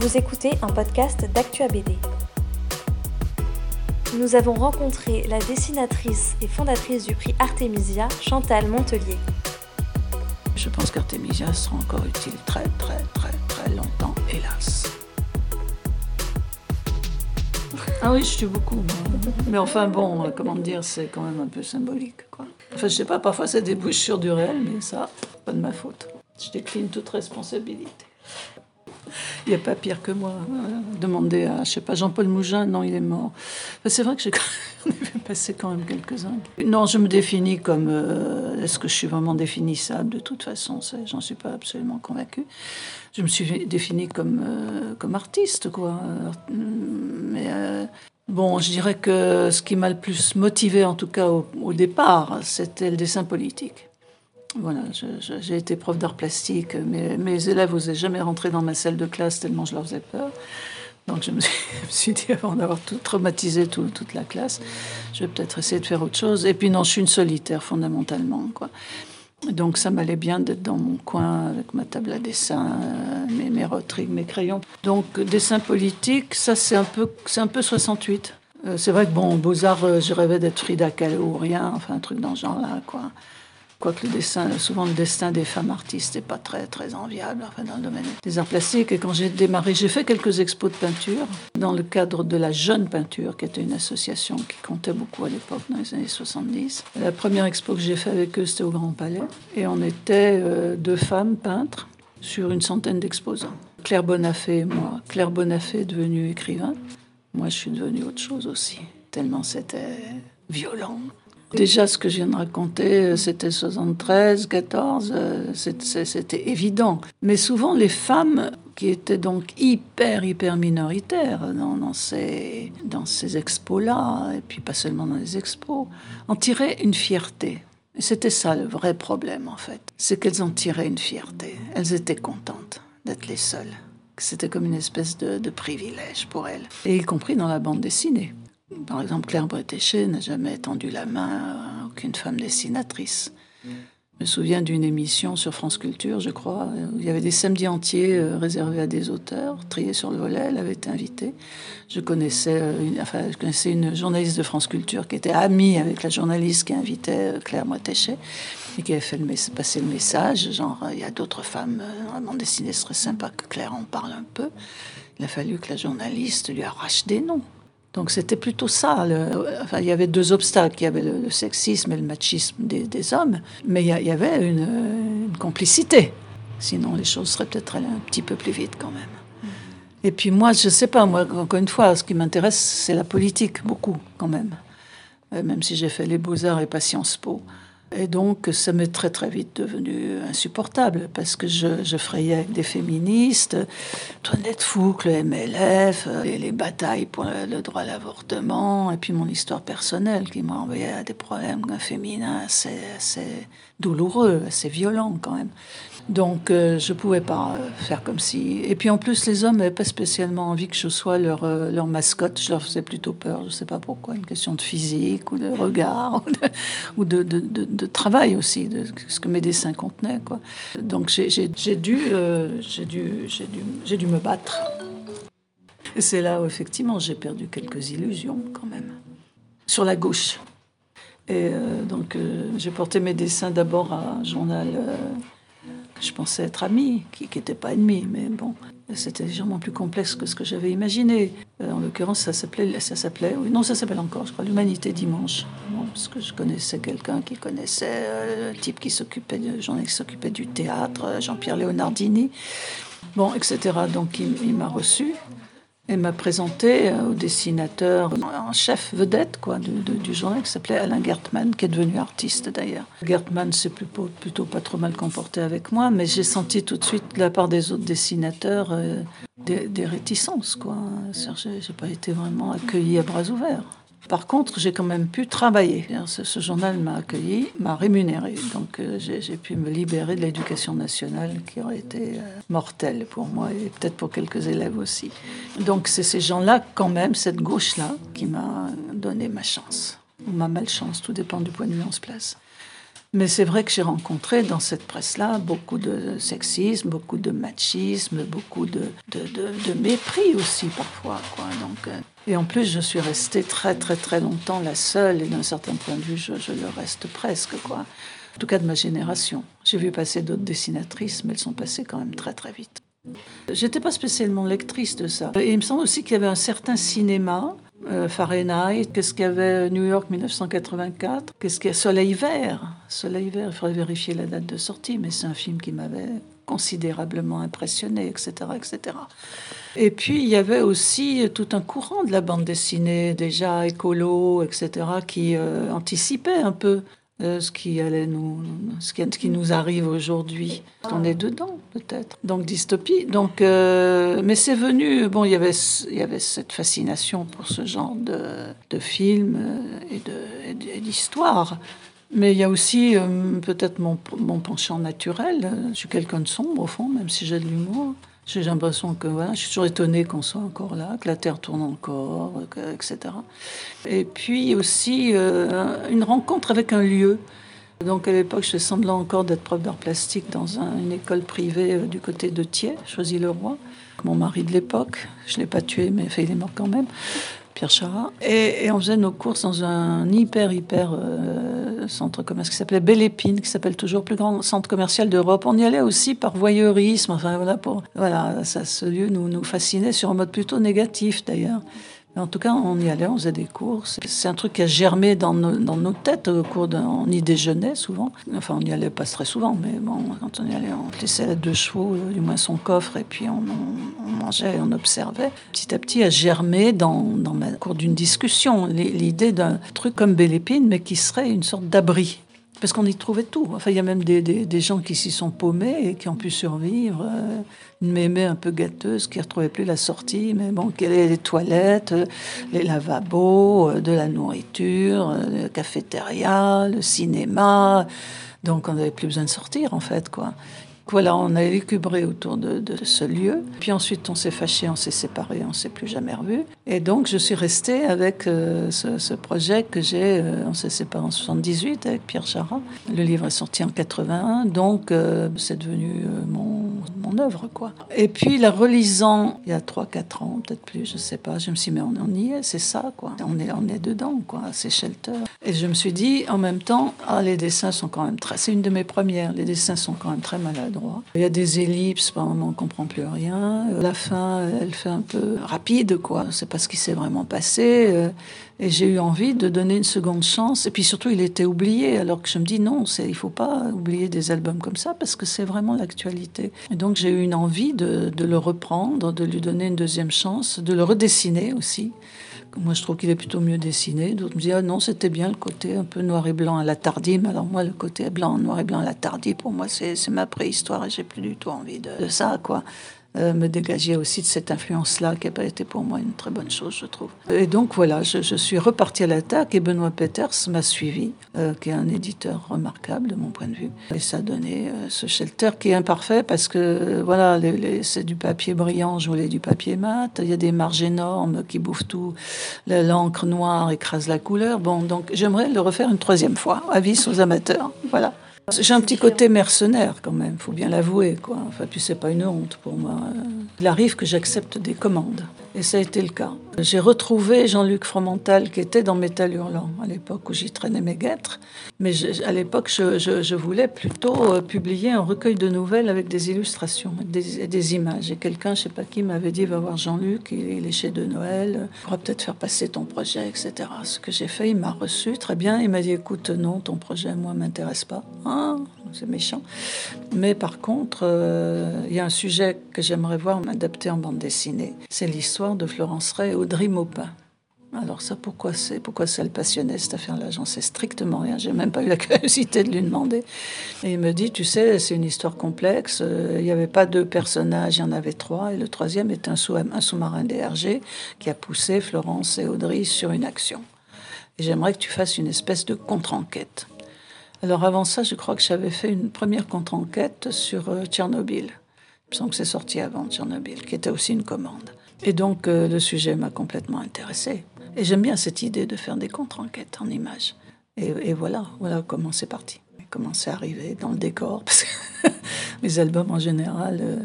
Vous écoutez un podcast d'Actua BD. Nous avons rencontré la dessinatrice et fondatrice du prix Artemisia, Chantal Montelier. Je pense qu'Artemisia sera encore utile très très très très longtemps, hélas. Ah oui, je suis beaucoup. Mais enfin bon, euh, comment dire, c'est quand même un peu symbolique. Quoi. Enfin, je sais pas, parfois ça débouche sur du réel, mais ça, pas de ma faute. Je décline toute responsabilité. Il n'y a pas pire que moi. Demander à, je sais pas, Jean-Paul Mougin, non, il est mort. c'est vrai que j'ai passé quand même quelques-uns. Non, je me définis comme. Euh, est-ce que je suis vraiment définissable? De toute façon, j'en suis pas absolument convaincue. Je me suis définie comme, euh, comme artiste, quoi. Mais. Euh, bon, je dirais que ce qui m'a le plus motivé, en tout cas au départ, c'était le dessin politique. Voilà, j'ai été prof d'art plastique. mais mes élèves n'osaient jamais rentrer dans ma salle de classe tellement je leur faisais peur. Donc je me suis, dit, avant d'avoir tout traumatisé toute la classe, je vais peut-être essayer de faire autre chose. Et puis non, je suis une solitaire fondamentalement. Quoi. Donc ça m'allait bien d'être dans mon coin avec ma table à dessin, mes, mes mes crayons. Donc dessin politique, ça c'est un peu, c'est un peu 68. Euh, c'est vrai que bon, Beaux-Arts, euh, je rêvais d'être Frida Kahlo ou rien, enfin un truc dans ce genre-là, quoi. Quoique le souvent le destin des femmes artistes n'est pas très, très enviable enfin, dans le domaine des arts plastiques. Et quand j'ai démarré, j'ai fait quelques expos de peinture dans le cadre de la Jeune Peinture, qui était une association qui comptait beaucoup à l'époque, dans les années 70. La première expo que j'ai fait avec eux, c'était au Grand Palais. Et on était euh, deux femmes peintres sur une centaine d'exposants. Claire Bonafé et moi. Claire Bonafé est devenue écrivain. Moi, je suis devenue autre chose aussi, tellement c'était violent. Déjà, ce que je viens de raconter, euh, c'était 73, 14, euh, c'était évident. Mais souvent, les femmes qui étaient donc hyper, hyper minoritaires dans, ces, dans ces expos-là, et puis pas seulement dans les expos, en tiraient une fierté. Et c'était ça le vrai problème, en fait. C'est qu'elles en tiraient une fierté. Elles étaient contentes d'être les seules. C'était comme une espèce de, de privilège pour elles. Et y compris dans la bande dessinée. Par exemple, Claire Bretéché n'a jamais tendu la main à aucune femme dessinatrice. Je me souviens d'une émission sur France Culture, je crois, où il y avait des samedis entiers euh, réservés à des auteurs, triés sur le volet. Elle avait été invitée. Je connaissais, euh, je connaissais une journaliste de France Culture qui était amie avec la journaliste qui invitait euh, Claire Bretéché et qui avait fait le, passer le message, genre, il y a d'autres femmes vraiment dessinées, ce serait sympa que Claire en parle un peu. Il a fallu que la journaliste lui arrache des noms. Donc c'était plutôt ça. enfin, il y avait deux obstacles. Il y avait le, sexisme et le machisme des, hommes, mais il y, avait une, complicité. Sinon, les choses seraient peut-être allées un petit peu plus vite quand même. Et puis moi, je ne sais pas, moi, encore une fois, ce qui m'intéresse, c'est la politique, beaucoup quand même. Euh, même si j'ai fait les beaux-arts et pas Sciences Po. Et donc, ça m'est très très vite devenu insupportable parce que je, je frayais avec des féministes, Toinette Fouque, le MLF, les, les batailles pour le, droit à l'avortement, et puis mon histoire personnelle qui m'a envoyé à des problèmes féminins assez, assez douloureux, assez violents quand même. Donc euh, je pouvais pas euh, faire comme si. Et puis en plus, les hommes n'avaient pas spécialement envie que je sois leur, euh, leur mascotte. Je leur faisais plutôt peur. Je ne sais pas pourquoi. Une question de physique ou de regard ou de, de, de, travail aussi, de ce que mes dessins contenaient. Quoi. Donc j'ai dû, j'ai dû, dû, dû me battre. Et c'est là où effectivement j'ai perdu quelques illusions quand même. Sur la gauche. Et donc j'ai porté mes dessins d'abord à un journal je pensais être ami, qui n'était pas ennemi, mais bon, c'était légèrement plus complexe que ce que j'avais imaginé. Euh, en l'occurrence, ça s'appelait, ça s'appelait, oui, non, ça s'appelle encore, je crois, l'Humanité dimanche. parce que je connaissais quelqu'un qui connaissait euh, le type qui s'occupait, de, qui s'occupait du théâtre, Jean-Pierre Léonardini, bon, etc. Donc il m'a reçu et m'a présenté euh, au dessinateur en chef vedette quoi, du, journal qui s'appelait Alain Gertmann, qui est devenu artiste d'ailleurs. Gertmann s'est plutôt, pas trop mal comporté avec moi, mais j'ai senti tout de suite de la part des autres dessinateurs euh, des, des, réticences. Quoi. J'ai pas été vraiment accueilli à bras ouverts. Par contre, j'ai quand même pu travailler. Ce, journal m'a accueilli, m'a rémunéré. Donc euh, j'ai pu me libérer de l'éducation nationale qui aurait été euh, mortelle pour moi et peut-être pour quelques élèves aussi. Donc c'est ces gens-là, quand même, cette gauche-là, qui m'a donné ma chance. Ou ma malchance, tout dépend du point de vue où on se place. Mais c'est vrai que j'ai rencontré dans cette presse-là beaucoup de sexisme, beaucoup de machisme, beaucoup de, mépris aussi parfois. Donc, euh, et en plus, je suis restée très très très longtemps la seule, et d'un certain point de vue, je, je, le reste presque. Quoi. En tout cas de ma génération. J'ai vu passer d'autres dessinatrices, mais elles sont passées quand même très très vite. J'étais pas spécialement lectrice de ça. Et il me semble aussi qu'il y avait un certain cinéma euh, Fahrenheit, qu'est-ce qu'il y avait New York 1984, qu'est-ce qu'il Soleil vert? Soleil vert, il faudrait vérifier la date de sortie, mais c'est un film qui m'avait considérablement impressionné, etc., etc. Et puis il y avait aussi tout un courant de la bande dessinée, déjà écolo, etc., qui euh, anticipait un peu euh, ce qui allait nous, ce qui, ce qui nous arrive aujourd'hui. On est dedans, peut-être. Donc dystopie. Donc, euh, mais c'est venu. Bon, il y avait, il y avait cette fascination pour ce genre de, de films euh, et d'histoires. Mais il y a aussi peut-être mon, mon penchant naturel. Je suis quelqu'un de sombre au fond, même si j'ai de l'humour. J'ai l'impression que voilà, je suis toujours étonnée qu'on soit encore là, que la Terre tourne encore, etc. Et puis aussi euh, une rencontre avec un lieu. Donc à l'époque, je semblant encore d'être prof d'art plastique dans une école privée euh, du côté de Thiers, Choisy-le-Roi. Mon mari de l'époque, je ne l'ai pas tué, mais il est mort quand même. Pierre Chara. Et, on faisait nos courses dans un hyper, hyper euh, centre commercial qui s'appelait Belle Épine, qui s'appelle toujours plus grand centre commercial d'Europe. On y allait aussi par voyeurisme. Enfin, voilà, pour, voilà ce lieu nous, nous fascinait sur un mode plutôt négatif d'ailleurs. En tout cas, on y allait, on faisait des courses. C'est un truc qui a germé dans nos, têtes au cours d'un. On y déjeunait souvent. Enfin, on y allait pas très souvent, mais bon, quand on y allait, on laissait deux chevaux, euh, du moins son coffre, et puis on, mangeait et on observait. Petit à petit, a germé dans, dans cours d'une discussion l'idée d'un truc comme Bélépine, mais qui serait une sorte d'abri parce qu'on y trouvait tout. Enfin, il y a même des, des, gens qui s'y sont paumés et qui ont pu survivre. Euh, une mémé un peu gâteuse qui ne retrouvait plus la sortie, mais bon, est les toilettes, euh, les lavabos, euh, de la nourriture, le cafétéria, le cinéma. Donc, on n'avait plus besoin de sortir, en fait, quoi. Voilà, on a élucubré autour de, ce lieu. Puis ensuite, on s'est fâché, on s'est séparés, on s'est plus jamais revus. Et donc, je suis restée avec euh, ce, projet que j'ai. Euh, on s'est séparés en 78 avec Pierre Chara. Le livre est sorti en 81, donc euh, c'est devenu mon, mon œuvre, quoi. Et puis, la relisant il y a 3-4 ans, peut-être plus, je sais pas, je me suis dit, mais on, y est, c'est ça, quoi. On est, on est dedans, quoi. C'est Shelter. Et je me suis dit, en même temps, ah, les dessins sont quand même très. C'est une de mes premières. Les dessins sont quand même très malades il y a des ellipses, par moment on comprend plus rien. La fin, elle fait un peu rapide, quoi. C'est pas ce qui s'est vraiment passé. Euh, et j'ai eu envie de donner une seconde chance. Et puis surtout, il était oublié. Alors que je me dis non, il faut pas oublier des albums comme ça parce que c'est vraiment l'actualité. Et donc j'ai eu une envie de, le reprendre, de lui donner une deuxième chance, de le redessiner aussi. Moi, je trouve qu'il est plutôt mieux dessiné. D'autres me disent, ah non, c'était bien le côté un peu noir et blanc à la tardie. Mais alors, moi, le côté blanc, noir et blanc à la tardie, pour moi, c'est ma préhistoire et j'ai plus du tout envie de, de ça, quoi. Euh, me dégager aussi de cette influence-là, qui n'a pas été pour moi une très bonne chose, je trouve. Et donc voilà, je, suis reparti à l'attaque et Benoît Peters m'a suivi, euh, qui est un éditeur remarquable de mon point de vue. Et ça a donné euh, ce shelter qui est imparfait parce que voilà, c'est du papier brillant, je voulais du papier mat, il y a des marges énormes qui bouffent tout, l'encre noire écrase la couleur. Bon, donc j'aimerais le refaire une troisième fois, avis aux amateurs. Voilà. J'ai un petit côté mercenaire quand même, faut bien l'avouer. Quoi. Enfin, puis c'est pas une honte pour moi. Il arrive que j'accepte des commandes, et ça a été le cas. J'ai retrouvé Jean-Luc Fromental qui était dans Métal Hurlant à l'époque où j'y traînais mes guêtres. Mais à l'époque, je, voulais plutôt euh, publier un recueil de nouvelles avec des illustrations, des, des images. Et quelqu'un, je sais pas qui, m'avait dit va voir Jean-Luc, il est chez De Noël, il pourra peut-être faire passer ton projet, etc. Ce que j'ai fait, il m'a reçu très bien. Il m'a dit écoute, non, ton projet, moi, m'intéresse pas. Ah, c'est méchant. Mais par contre, euh, il y a un sujet que j'aimerais voir m'adapter en bande dessinée. C'est l'histoire de Florence Ray au Audrey Maupin. Alors ça, pourquoi c'est pourquoi ça le passionnait cette affaire-là? J'en sais strictement rien. J'ai même pas eu la curiosité de lui demander. Et il me dit, tu sais, c'est une histoire complexe. Euh, il n'y avait pas deux personnages, il y en avait trois, et le troisième est un, sous un sous-marin qui a poussé Florence et Audrey sur une action. Et j'aimerais que tu fasses une espèce de contre-enquête. Alors avant ça, je crois que j'avais fait une première contre-enquête sur euh, Tchernobyl. Il me semble que c'est sorti avant Tchernobyl, qui était aussi une commande. Et donc, euh, le sujet m'a complètement intéressé. Et j'aime bien cette idée de faire des contre-enquêtes en images. Et, voilà, voilà comment c'est parti. commençait à arriver dans le décor, parce que mes albums en général, euh,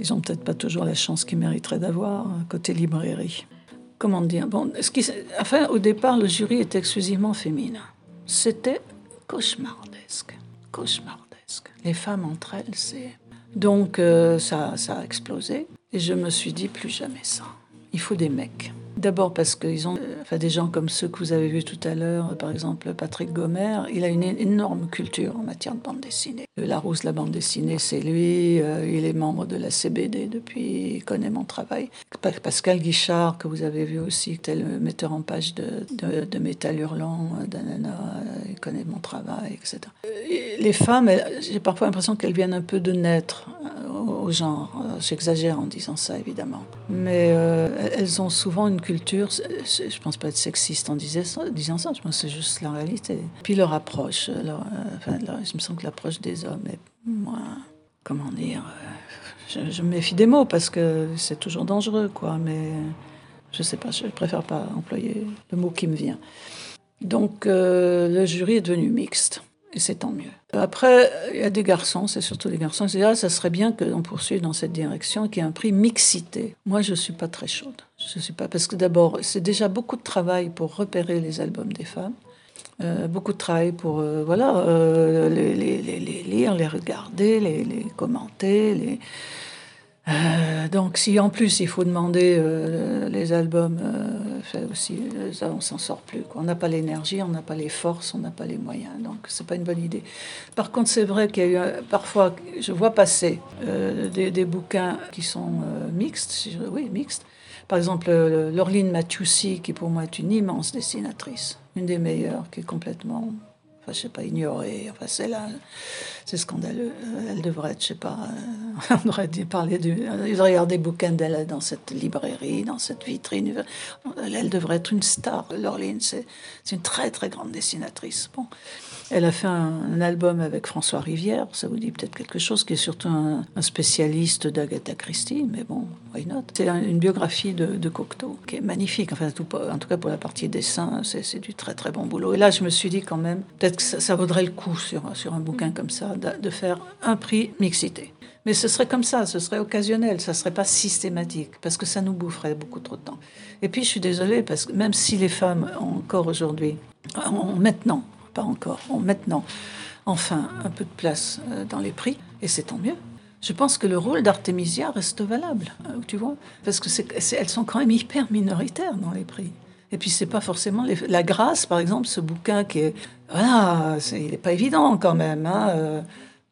ils ont peut-être pas toujours la chance qu'ils mériteraient d'avoir côté librairie. Comment dire? Bon, enfin, au départ, le jury était exclusivement féminin. C'était cauchemardesque, cauchemardesque. Les femmes entre elles, c'est donc euh, ça, ça a explosé et je me suis dit plus jamais ça. Il faut des mecs. D'abord parce qu'ils ont euh, enfin, des gens comme ceux que vous avez vus tout à l'heure, par exemple Patrick Gomer, il a une énorme culture en matière de bande dessinée. Larousse, la bande dessinée, c'est lui. Euh, il est membre de la CBD depuis, il connaît mon travail. Pascal Guichard, que vous avez vu aussi, est le metteur en page de, de, Métal Hurlant, euh, d'Anana, il connaît mon travail, etc. Les femmes, j'ai parfois l'impression qu'elles viennent un peu de naître au genre. J'exagère en disant ça, évidemment. Mais elles ont souvent une je pense pas être sexiste en disant ça, je pense que c'est juste la réalité. Puis leur approche, euh, enfin, je me sens que l'approche des hommes est moins, comment dire, euh, je, me méfie des mots parce que c'est toujours dangereux, quoi, mais je sais pas, je préfère pas employer le mot qui me vient. Donc euh, le jury est devenu mixte. C'est tant mieux. Après, il y a des garçons, c'est surtout des garçons, qui disent ah, ça serait bien qu'on poursuive dans cette direction, qu'il y ait un prix mixité. Moi, je ne suis pas très chaude. Je suis pas, parce que d'abord, c'est déjà beaucoup de travail pour repérer les albums des femmes. Euh, beaucoup de travail pour euh, voilà, euh, les, les, lire, les regarder, les, commenter, les, euh, donc si en plus il faut demander euh, les albums, euh, aussi, ça, on s'en sort plus. On n'a pas l'énergie, on n'a pas les forces, on n'a pas les moyens. Donc c'est pas une bonne idée. Par contre, c'est vrai qu'il y a eu parfois, je vois passer des, bouquins qui sont mixtes, oui mixtes. Par exemple, Laureline Mathieusi, qui pour moi est une immense dessinatrice, une des meilleures, qui est complètement je je sais pas, ignorer. Enfin, c'est là, c'est scandaleux. Elle devrait être, je sais pas, euh, on aurait dû parler du, il devrait y avoir des bouquins d'elle dans cette librairie, dans cette vitrine. Elle, devrait être une star. Laureline, c'est, une très très grande dessinatrice. Bon. Elle a fait un, album avec François Rivière, ça vous dit peut-être quelque chose, qui est surtout un, spécialiste d'Agatha Christie, mais bon, why not? C'est une biographie de, de, Cocteau qui est magnifique, enfin, tout, en tout cas pour la partie dessin, c'est du très très bon boulot. Et là, je me suis dit quand même, peut-être que ça, vaudrait le coup sur, un bouquin comme ça, de, faire un prix mixité. Mais ce serait comme ça, ce serait occasionnel, ça serait pas systématique, parce que ça nous boufferait beaucoup trop de temps. Et puis je suis désolée, parce que même si les femmes, encore aujourd'hui, maintenant, pas encore, ont maintenant enfin un peu de place euh, dans les prix, et c'est tant mieux. Je pense que le rôle d'Artemisia reste valable, euh, tu vois, parce que c'est, elles sont quand même hyper minoritaires dans les prix. Et puis c'est pas forcément la grâce, par exemple, ce bouquin qui est voilà, il n'est pas évident quand même. Hein, euh,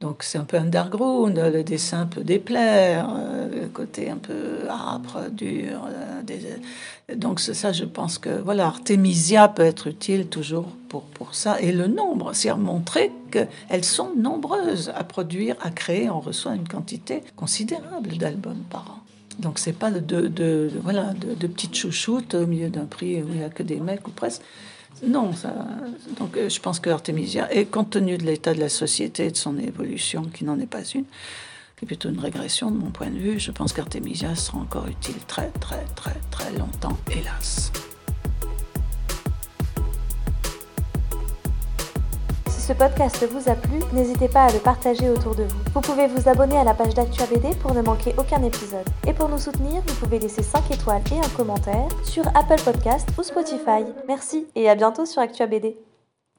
donc c'est un peu underground, le dessin peut déplaire, euh, le côté un peu âpre, dur. Euh, donc c'est ça, je pense que voilà, Artemisia peut être utile toujours pour, pour ça. Et le nombre, c'est à montrer qu'elles sont nombreuses à produire, à créer. On reçoit une quantité considérable d'albums par an. Donc c'est pas de, petites chouchoutes au milieu d'un prix où il n'y a que des mecs ou presque. Non, ça, donc euh, je pense que Artemisia, et compte tenu de l'état de la société et de son évolution, qui n'en est pas une, qui est plutôt une régression de mon point de vue, je pense qu'Artemisia sera encore utile très très très très longtemps, hélas. Ce podcast vous a plu, n'hésitez pas à le partager autour de vous. Vous pouvez vous abonner à la page d'Actua BD pour ne manquer aucun épisode. Et pour nous soutenir, vous pouvez laisser 5 étoiles et un commentaire sur Apple Podcast ou Spotify. Merci et à bientôt sur Actua BD.